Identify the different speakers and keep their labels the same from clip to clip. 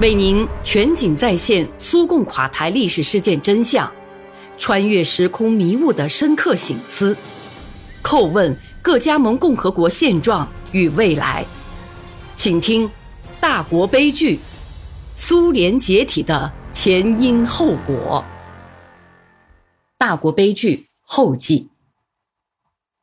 Speaker 1: 为您全景再现苏共垮台历史事件真相，穿越时空迷雾的深刻醒思，叩问各加盟共和国现状与未来。请听《大国悲剧：苏联解体的前因后果》。大国悲剧后记。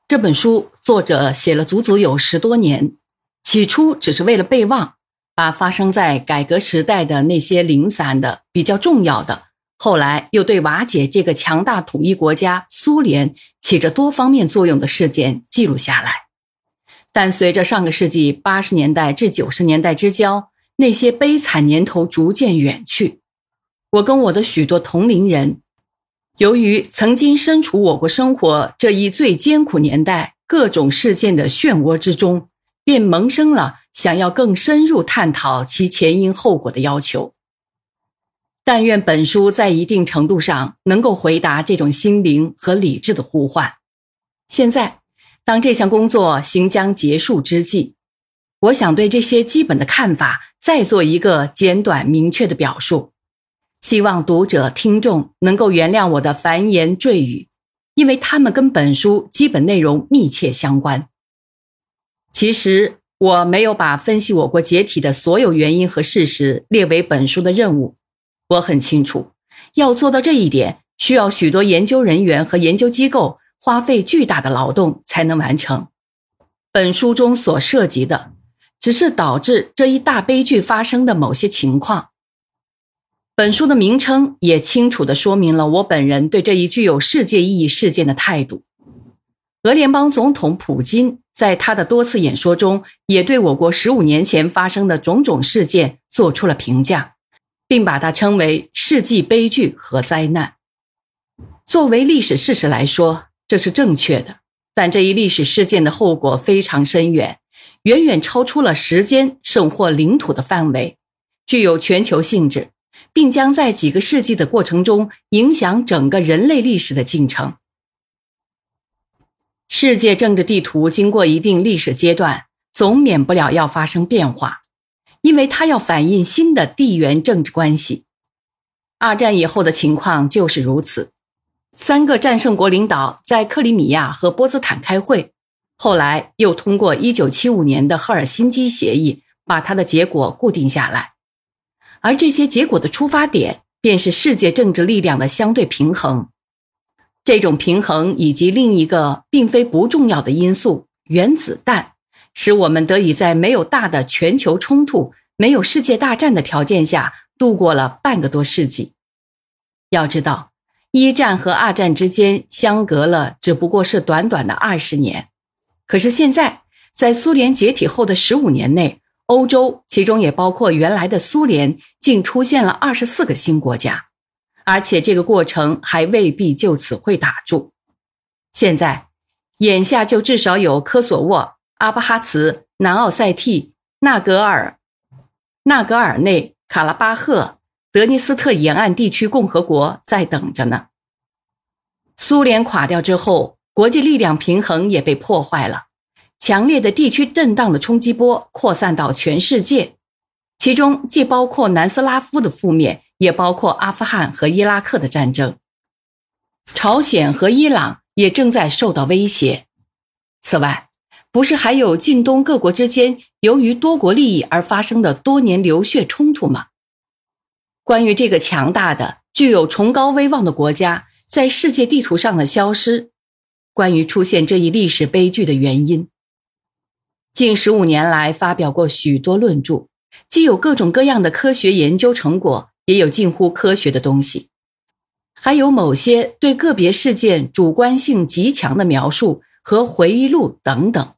Speaker 1: 这本书作者写了足足有十多年，起初只是为了备忘。把发生在改革时代的那些零散的、比较重要的，后来又对瓦解这个强大统一国家苏联起着多方面作用的事件记录下来。但随着上个世纪八十年代至九十年代之交，那些悲惨年头逐渐远去，我跟我的许多同龄人，由于曾经身处我国生活这一最艰苦年代各种事件的漩涡之中，便萌生了。想要更深入探讨其前因后果的要求，但愿本书在一定程度上能够回答这种心灵和理智的呼唤。现在，当这项工作行将结束之际，我想对这些基本的看法再做一个简短明确的表述，希望读者听众能够原谅我的繁言赘语，因为他们跟本书基本内容密切相关。其实。我没有把分析我国解体的所有原因和事实列为本书的任务。我很清楚，要做到这一点，需要许多研究人员和研究机构花费巨大的劳动才能完成。本书中所涉及的，只是导致这一大悲剧发生的某些情况。本书的名称也清楚地说明了我本人对这一具有世界意义事件的态度。俄联邦总统普京在他的多次演说中，也对我国十五年前发生的种种事件做出了评价，并把它称为世纪悲剧和灾难。作为历史事实来说，这是正确的。但这一历史事件的后果非常深远，远远超出了时间甚或领土的范围，具有全球性质，并将在几个世纪的过程中影响整个人类历史的进程。世界政治地图经过一定历史阶段，总免不了要发生变化，因为它要反映新的地缘政治关系。二战以后的情况就是如此。三个战胜国领导在克里米亚和波茨坦开会，后来又通过1975年的赫尔辛基协议，把它的结果固定下来。而这些结果的出发点，便是世界政治力量的相对平衡。这种平衡以及另一个并非不重要的因素——原子弹，使我们得以在没有大的全球冲突、没有世界大战的条件下度过了半个多世纪。要知道，一战和二战之间相隔了只不过是短短的二十年，可是现在，在苏联解体后的十五年内，欧洲，其中也包括原来的苏联，竟出现了二十四个新国家。而且这个过程还未必就此会打住。现在，眼下就至少有科索沃、阿巴哈茨、南奥塞梯、纳格尔、纳格尔内卡拉巴赫、德尼斯特沿岸地区共和国在等着呢。苏联垮掉之后，国际力量平衡也被破坏了，强烈的地区震荡的冲击波扩散到全世界，其中既包括南斯拉夫的覆灭。也包括阿富汗和伊拉克的战争，朝鲜和伊朗也正在受到威胁。此外，不是还有近东各国之间由于多国利益而发生的多年流血冲突吗？关于这个强大的、具有崇高威望的国家在世界地图上的消失，关于出现这一历史悲剧的原因，近十五年来发表过许多论著，既有各种各样的科学研究成果。也有近乎科学的东西，还有某些对个别事件主观性极强的描述和回忆录等等。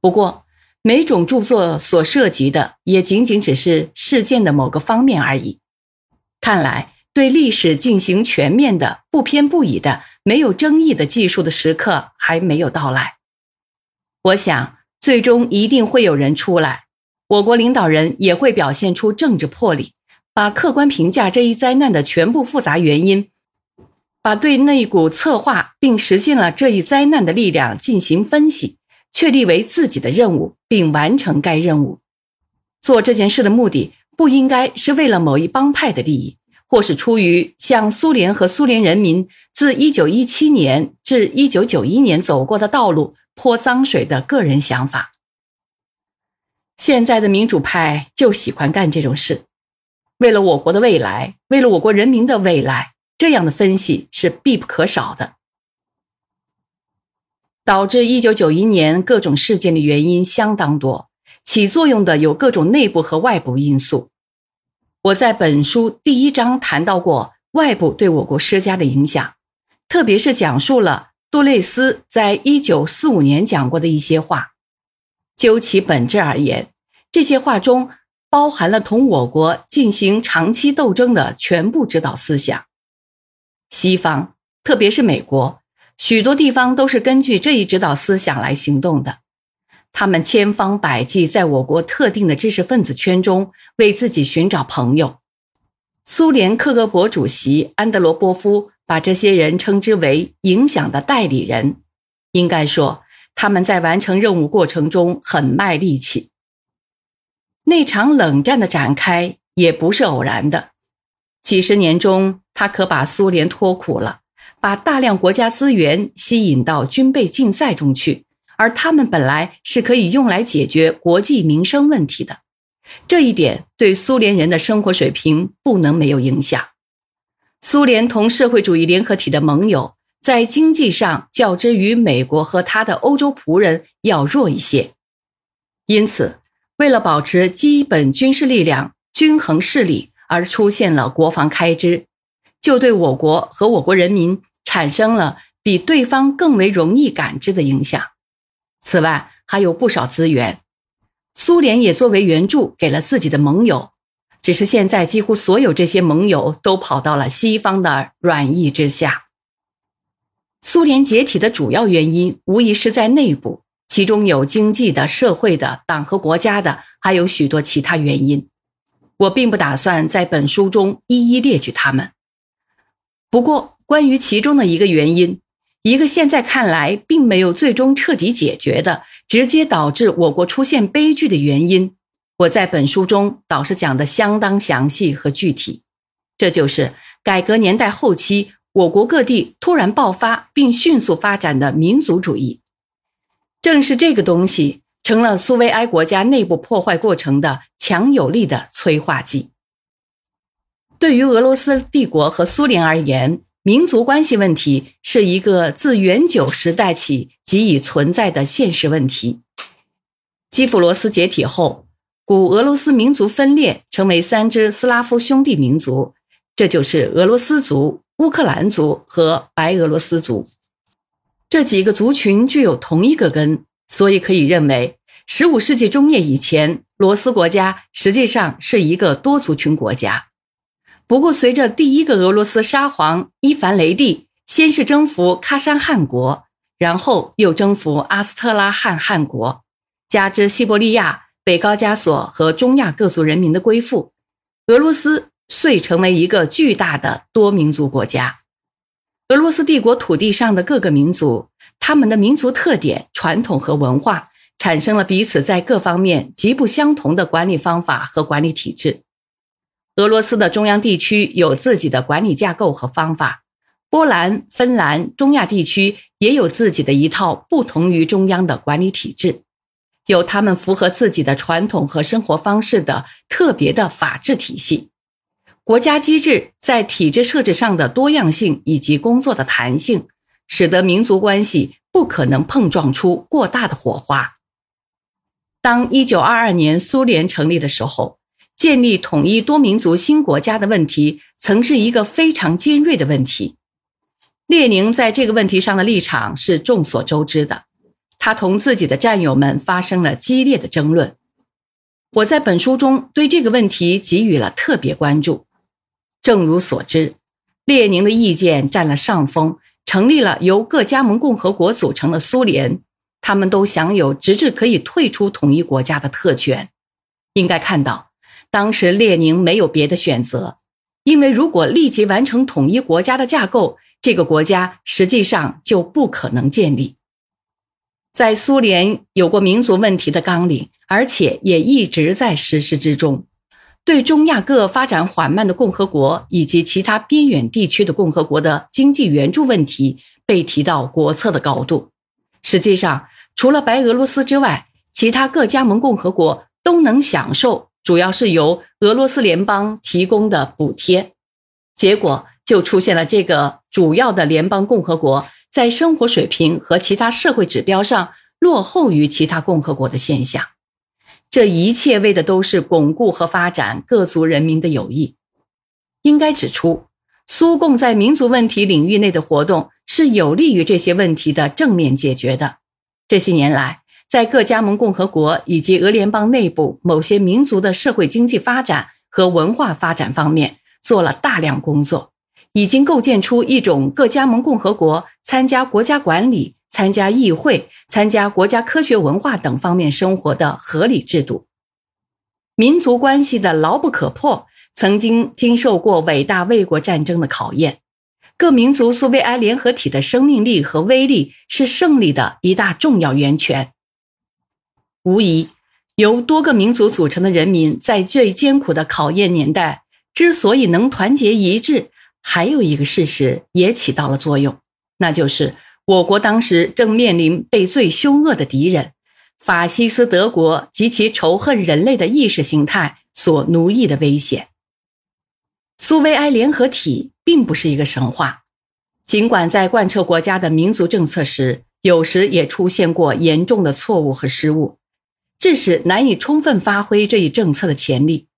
Speaker 1: 不过，每种著作所涉及的也仅仅只是事件的某个方面而已。看来，对历史进行全面的、不偏不倚的、没有争议的技术的时刻还没有到来。我想，最终一定会有人出来，我国领导人也会表现出政治魄力。把客观评价这一灾难的全部复杂原因，把对那一股策划并实现了这一灾难的力量进行分析，确立为自己的任务，并完成该任务。做这件事的目的，不应该是为了某一帮派的利益，或是出于向苏联和苏联人民自1917年至1991年走过的道路泼脏水的个人想法。现在的民主派就喜欢干这种事，为了我国的未来，为了我国人民的未来，这样的分析是必不可少的。导致1991年各种事件的原因相当多，起作用的有各种内部和外部因素。我在本书第一章谈到过外部对我国施加的影响，特别是讲述了杜蕾斯在1945年讲过的一些话。就其本质而言，这些话中包含了同我国进行长期斗争的全部指导思想。西方，特别是美国。许多地方都是根据这一指导思想来行动的，他们千方百计在我国特定的知识分子圈中为自己寻找朋友。苏联克格勃主席安德罗波夫把这些人称之为“影响的代理人”。应该说，他们在完成任务过程中很卖力气。那场冷战的展开也不是偶然的，几十年中，他可把苏联拖苦了。把大量国家资源吸引到军备竞赛中去，而他们本来是可以用来解决国际民生问题的，这一点对苏联人的生活水平不能没有影响。苏联同社会主义联合体的盟友在经济上较之于美国和他的欧洲仆人要弱一些，因此，为了保持基本军事力量均衡势力，而出现了国防开支，就对我国和我国人民。产生了比对方更为容易感知的影响。此外，还有不少资源，苏联也作为援助给了自己的盟友。只是现在，几乎所有这些盟友都跑到了西方的软意之下。苏联解体的主要原因，无疑是在内部，其中有经济的、社会的、党和国家的，还有许多其他原因。我并不打算在本书中一一列举他们。不过，关于其中的一个原因，一个现在看来并没有最终彻底解决的、直接导致我国出现悲剧的原因，我在本书中倒是讲的相当详细和具体。这就是改革年代后期我国各地突然爆发并迅速发展的民族主义。正是这个东西成了苏维埃国家内部破坏过程的强有力的催化剂。对于俄罗斯帝国和苏联而言，民族关系问题是一个自远久时代起即已存在的现实问题。基辅罗斯解体后，古俄罗斯民族分裂成为三支斯拉夫兄弟民族，这就是俄罗斯族、乌克兰族和白俄罗斯族。这几个族群具有同一个根，所以可以认为，十五世纪中叶以前，罗斯国家实际上是一个多族群国家。不过，随着第一个俄罗斯沙皇伊凡雷帝先是征服喀山汗国，然后又征服阿斯特拉罕汗国，加之西伯利亚、北高加索和中亚各族人民的归附，俄罗斯遂成为一个巨大的多民族国家。俄罗斯帝国土地上的各个民族，他们的民族特点、传统和文化，产生了彼此在各方面极不相同的管理方法和管理体制。俄罗斯的中央地区有自己的管理架构和方法，波兰、芬兰、中亚地区也有自己的一套不同于中央的管理体制，有他们符合自己的传统和生活方式的特别的法治体系。国家机制在体制设置上的多样性以及工作的弹性，使得民族关系不可能碰撞出过大的火花。当一九二二年苏联成立的时候。建立统一多民族新国家的问题，曾是一个非常尖锐的问题。列宁在这个问题上的立场是众所周知的，他同自己的战友们发生了激烈的争论。我在本书中对这个问题给予了特别关注。正如所知，列宁的意见占了上风，成立了由各加盟共和国组成的苏联，他们都享有直至可以退出统一国家的特权。应该看到。当时列宁没有别的选择，因为如果立即完成统一国家的架构，这个国家实际上就不可能建立。在苏联有过民族问题的纲领，而且也一直在实施之中。对中亚各发展缓慢的共和国以及其他边远地区的共和国的经济援助问题被提到国策的高度。实际上，除了白俄罗斯之外，其他各加盟共和国都能享受，主要是由俄罗斯联邦提供的补贴。结果就出现了这个主要的联邦共和国在生活水平和其他社会指标上落后于其他共和国的现象。这一切为的都是巩固和发展各族人民的友谊。应该指出，苏共在民族问题领域内的活动是有利于这些问题的正面解决的。这些年来，在各加盟共和国以及俄联邦内部某些民族的社会经济发展和文化发展方面做了大量工作，已经构建出一种各加盟共和国参加国家管理。参加议会、参加国家科学文化等方面生活的合理制度，民族关系的牢不可破，曾经经受过伟大卫国战争的考验。各民族苏维埃联合体的生命力和威力是胜利的一大重要源泉。无疑，由多个民族组成的人民在最艰苦的考验年代之所以能团结一致，还有一个事实也起到了作用，那就是。我国当时正面临被最凶恶的敌人——法西斯德国及其仇恨人类的意识形态所奴役的危险。苏维埃联合体并不是一个神话，尽管在贯彻国家的民族政策时，有时也出现过严重的错误和失误，致使难以充分发挥这一政策的潜力。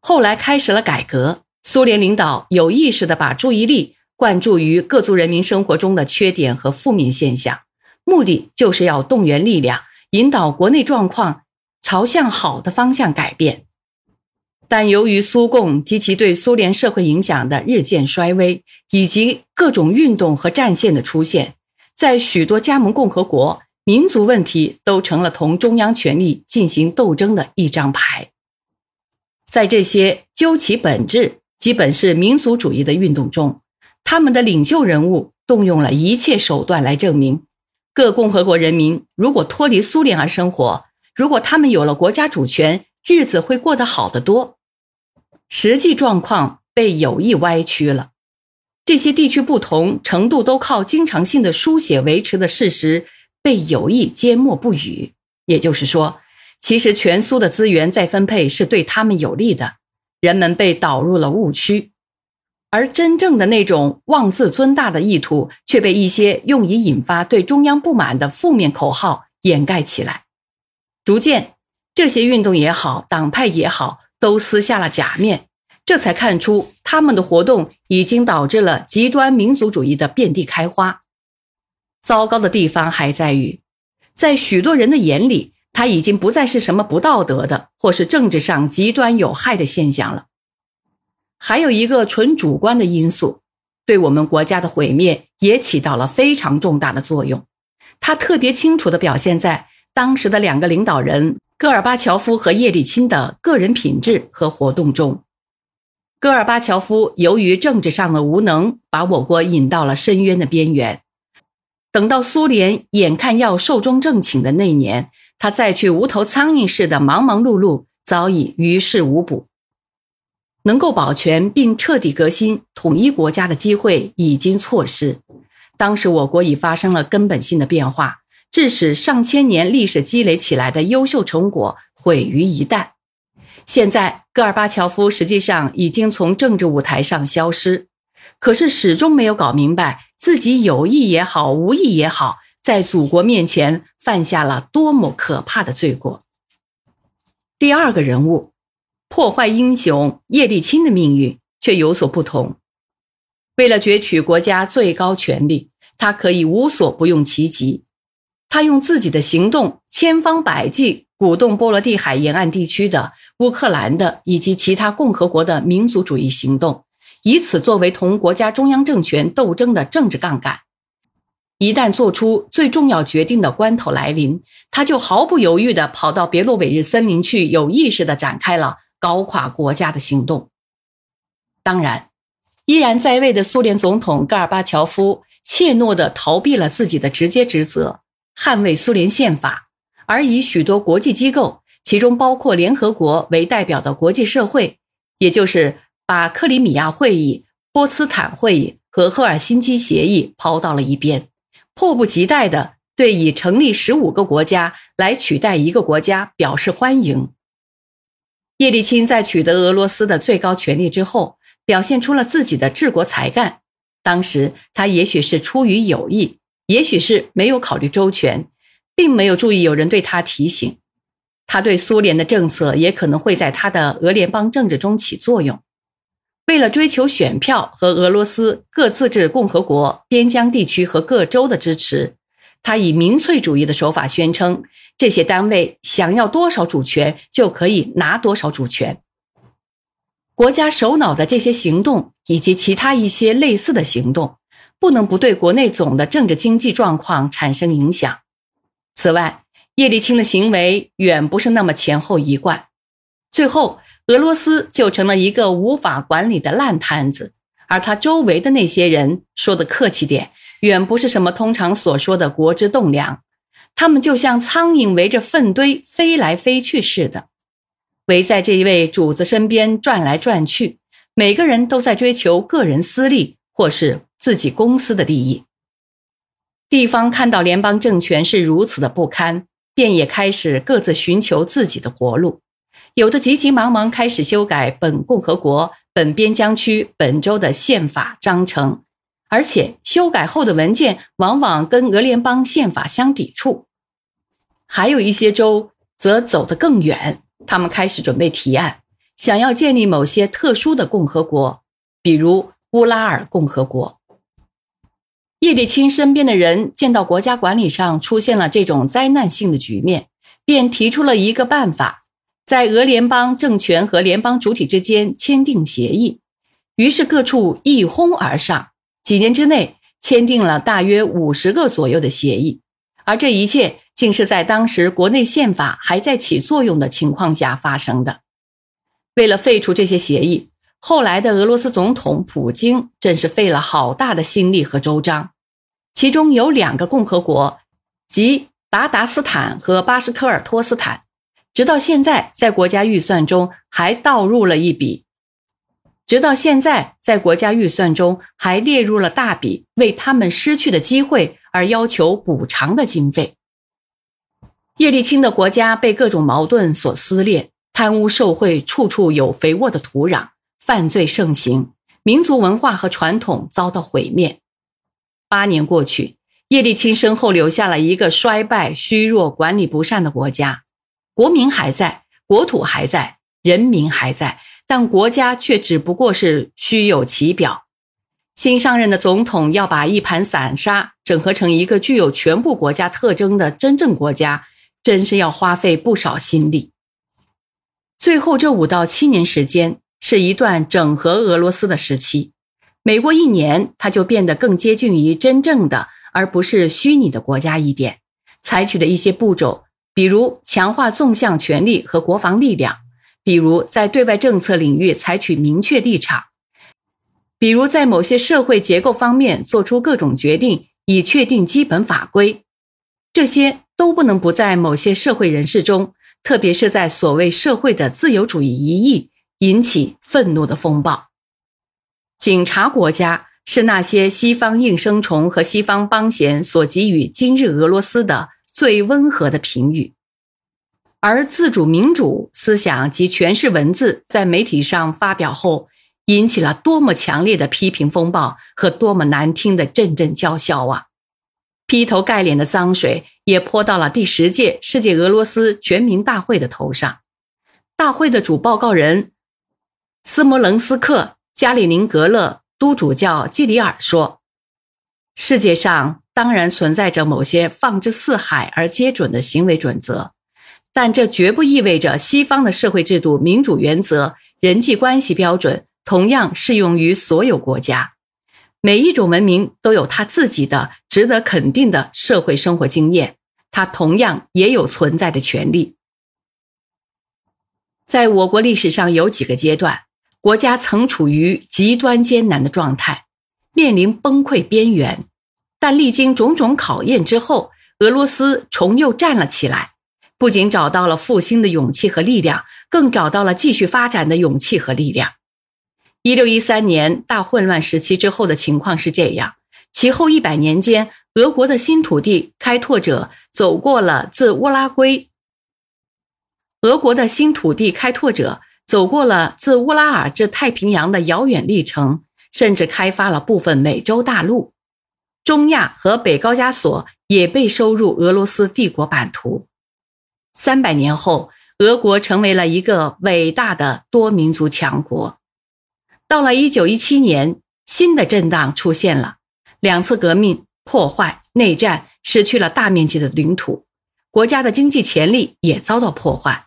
Speaker 1: 后来开始了改革，苏联领导有意识地把注意力。关注于各族人民生活中的缺点和负面现象，目的就是要动员力量，引导国内状况朝向好的方向改变。但由于苏共及其对苏联社会影响的日渐衰微，以及各种运动和战线的出现，在许多加盟共和国，民族问题都成了同中央权力进行斗争的一张牌。在这些究其本质基本是民族主义的运动中。他们的领袖人物动用了一切手段来证明，各共和国人民如果脱离苏联而生活，如果他们有了国家主权，日子会过得好得多。实际状况被有意歪曲了。这些地区不同程度都靠经常性的书写维持的事实被有意缄默不语。也就是说，其实全苏的资源再分配是对他们有利的，人们被导入了误区。而真正的那种妄自尊大的意图，却被一些用以引发对中央不满的负面口号掩盖起来。逐渐，这些运动也好，党派也好，都撕下了假面，这才看出他们的活动已经导致了极端民族主义的遍地开花。糟糕的地方还在于，在许多人的眼里，它已经不再是什么不道德的，或是政治上极端有害的现象了。还有一个纯主观的因素，对我们国家的毁灭也起到了非常重大的作用。它特别清楚地表现在当时的两个领导人戈尔巴乔夫和叶利钦的个人品质和活动中。戈尔巴乔夫由于政治上的无能，把我国引到了深渊的边缘。等到苏联眼看要寿终正寝的那年，他再去无头苍蝇似的忙忙碌碌，早已于事无补。能够保全并彻底革新统一国家的机会已经错失。当时我国已发生了根本性的变化，致使上千年历史积累起来的优秀成果毁于一旦。现在，戈尔巴乔夫实际上已经从政治舞台上消失，可是始终没有搞明白自己有意也好，无意也好，在祖国面前犯下了多么可怕的罪过。第二个人物。破坏英雄叶利钦的命运却有所不同。为了攫取国家最高权力，他可以无所不用其极。他用自己的行动千方百计鼓动波罗的海沿岸地区的、乌克兰的以及其他共和国的民族主义行动，以此作为同国家中央政权斗争的政治杠杆。一旦做出最重要决定的关头来临，他就毫不犹豫地跑到别洛韦日森林去，有意识地展开了。搞垮国家的行动，当然，依然在位的苏联总统戈尔巴乔夫怯懦地逃避了自己的直接职责，捍卫苏联宪法，而以许多国际机构，其中包括联合国为代表的国际社会，也就是把克里米亚会议、波茨坦会议和赫尔辛基协议抛到了一边，迫不及待地对以成立十五个国家来取代一个国家表示欢迎。叶利钦在取得俄罗斯的最高权力之后，表现出了自己的治国才干。当时他也许是出于友谊，也许是没有考虑周全，并没有注意有人对他提醒。他对苏联的政策也可能会在他的俄联邦政治中起作用。为了追求选票和俄罗斯各自治共和国边疆地区和各州的支持，他以民粹主义的手法宣称，这些单位想要多少主权就可以拿多少主权。国家首脑的这些行动以及其他一些类似的行动，不能不对国内总的政治经济状况产生影响。此外，叶利钦的行为远不是那么前后一贯，最后俄罗斯就成了一个无法管理的烂摊子，而他周围的那些人，说的客气点，远不是什么通常所说的国之栋梁，他们就像苍蝇围着粪堆飞来飞去似的，围在这一位主子身边转来转去，每个人都在追求个人私利或是自己公司的利益。地方看到联邦政权是如此的不堪。便也开始各自寻求自己的活路，有的急急忙忙开始修改本共和国、本边疆区、本州的宪法章程，而且修改后的文件往往跟俄联邦宪法相抵触。还有一些州则走得更远，他们开始准备提案，想要建立某些特殊的共和国，比如乌拉尔共和国。叶利钦身边的人见到国家管理上出现了这种灾难性的局面，便提出了一个办法，在俄联邦政权和联邦主体之间签订协议。于是各处一哄而上，几年之内签订了大约五十个左右的协议，而这一切竟是在当时国内宪法还在起作用的情况下发生的。为了废除这些协议，后来的俄罗斯总统普京真是费了好大的心力和周章。其中有两个共和国，即达达斯坦和巴什科尔托斯坦，直到现在在国家预算中还倒入了一笔，直到现在在国家预算中还列入了大笔为他们失去的机会而要求补偿的经费。叶利钦的国家被各种矛盾所撕裂，贪污受贿处处有肥沃的土壤，犯罪盛行，民族文化和传统遭到毁灭。八年过去，叶利钦身后留下了一个衰败、虚弱、管理不善的国家。国民还在，国土还在，人民还在，但国家却只不过是虚有其表。新上任的总统要把一盘散沙整合成一个具有全部国家特征的真正国家，真是要花费不少心力。最后这五到七年时间，是一段整合俄罗斯的时期。每过一年，它就变得更接近于真正的，而不是虚拟的国家一点。采取的一些步骤，比如强化纵向权力和国防力量，比如在对外政策领域采取明确立场，比如在某些社会结构方面做出各种决定，以确定基本法规。这些都不能不在某些社会人士中，特别是在所谓社会的自由主义一役引起愤怒的风暴。警察国家是那些西方应声虫和西方帮闲所给予今日俄罗斯的最温和的评语，而自主民主思想及诠释文字在媒体上发表后，引起了多么强烈的批评风暴和多么难听的阵阵叫嚣啊！劈头盖脸的脏水也泼到了第十届世界俄罗斯全民大会的头上。大会的主报告人斯摩棱斯克。加里宁格勒都主教基里尔说：“世界上当然存在着某些放之四海而皆准的行为准则，但这绝不意味着西方的社会制度、民主原则、人际关系标准同样适用于所有国家。每一种文明都有它自己的值得肯定的社会生活经验，它同样也有存在的权利。在我国历史上有几个阶段。”国家曾处于极端艰难的状态，面临崩溃边缘，但历经种种考验之后，俄罗斯重又站了起来。不仅找到了复兴的勇气和力量，更找到了继续发展的勇气和力量。一六一三年大混乱时期之后的情况是这样：其后一百年间，俄国的新土地开拓者走过了自乌拉圭，俄国的新土地开拓者走过了自乌拉尔至太平洋的遥远历程，甚至开发了部分美洲大陆，中亚和北高加索也被收入俄罗斯帝国版图。三百年后，俄国成为了一个伟大的多民族强国。到了一九一七年，新的震荡出现了：两次革命、破坏、内战，失去了大面积的领土，国家的经济潜力也遭到破坏。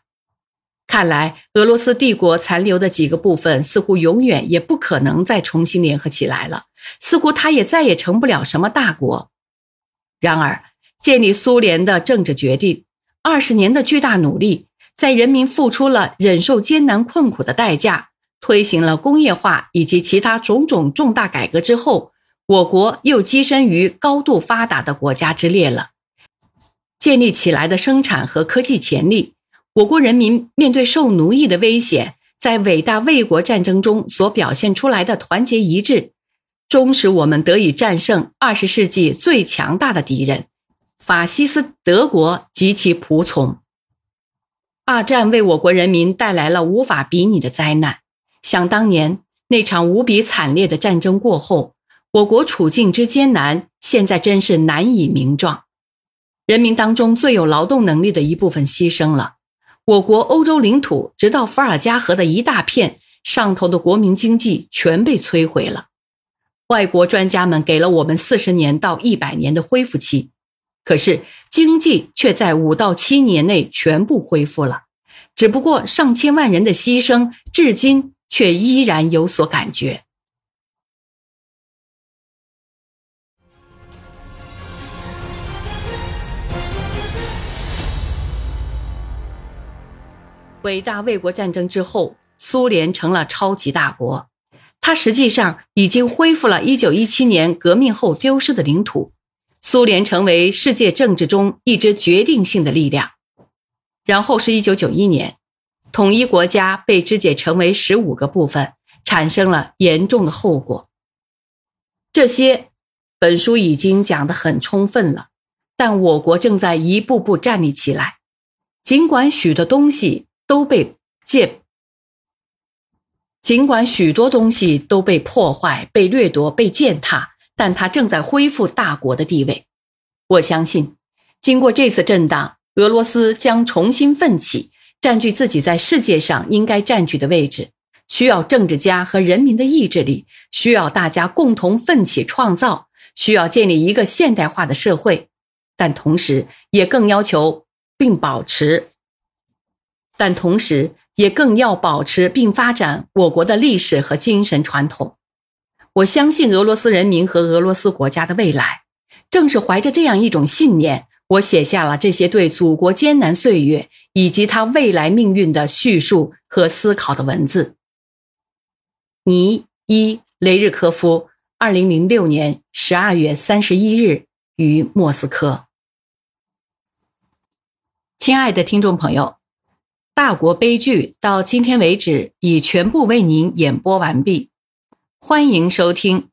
Speaker 1: 看来，俄罗斯帝国残留的几个部分似乎永远也不可能再重新联合起来了，似乎它也再也成不了什么大国。然而，建立苏联的政治决定。二十年的巨大努力，在人民付出了忍受艰难困苦的代价，推行了工业化以及其他种种重大改革之后，我国又跻身于高度发达的国家之列了。建立起来的生产和科技潜力，我国人民面对受奴役的危险，在伟大卫国战争中所表现出来的团结一致，终使我们得以战胜二十世纪最强大的敌人。法西斯德国及其仆从。二战为我国人民带来了无法比拟的灾难。想当年那场无比惨烈的战争过后，我国处境之艰难，现在真是难以名状。人民当中最有劳动能力的一部分牺牲了。我国欧洲领土直到伏尔加河的一大片上头的国民经济全被摧毁了。外国专家们给了我们四十年到一百年的恢复期。可是经济却在五到七年内全部恢复了，只不过上千万人的牺牲至今却依然有所感觉。伟大卫国战争之后，苏联成了超级大国，它实际上已经恢复了一九一七年革命后丢失的领土。苏联成为世界政治中一支决定性的力量，然后是一九九一年，统一国家被肢解成为十五个部分，产生了严重的后果。这些本书已经讲得很充分了，但我国正在一步步站立起来，尽管许多东西都被践，尽管许多东西都被破坏、被掠夺、被践踏。但它正在恢复大国的地位，我相信，经过这次震荡，俄罗斯将重新奋起，占据自己在世界上应该占据的位置。需要政治家和人民的意志力，需要大家共同奋起创造，需要建立一个现代化的社会，但同时也更要求并保持，但同时也更要保持并发展我国的历史和精神传统。我相信俄罗斯人民和俄罗斯国家的未来，正是怀着这样一种信念，我写下了这些对祖国艰难岁月以及他未来命运的叙述和思考的文字。尼伊雷日科夫，二零零六年十二月三十一日于莫斯科。亲爱的听众朋友，大国悲剧到今天为止已全部为您演播完毕。欢迎收听。